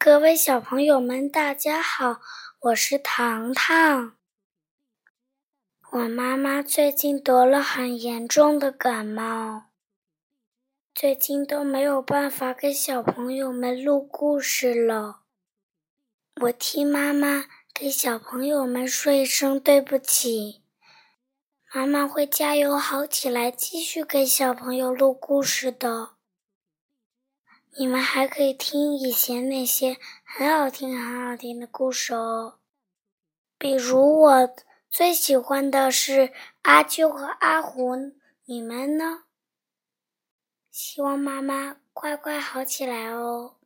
各位小朋友们，大家好，我是糖糖。我妈妈最近得了很严重的感冒，最近都没有办法给小朋友们录故事了。我替妈妈给小朋友们说一声对不起。妈妈会加油好起来，继续给小朋友录故事的。你们还可以听以前那些很好听、很好听的故事哦，比如我最喜欢的是阿啾和阿虎。你们呢？希望妈妈快快好起来哦。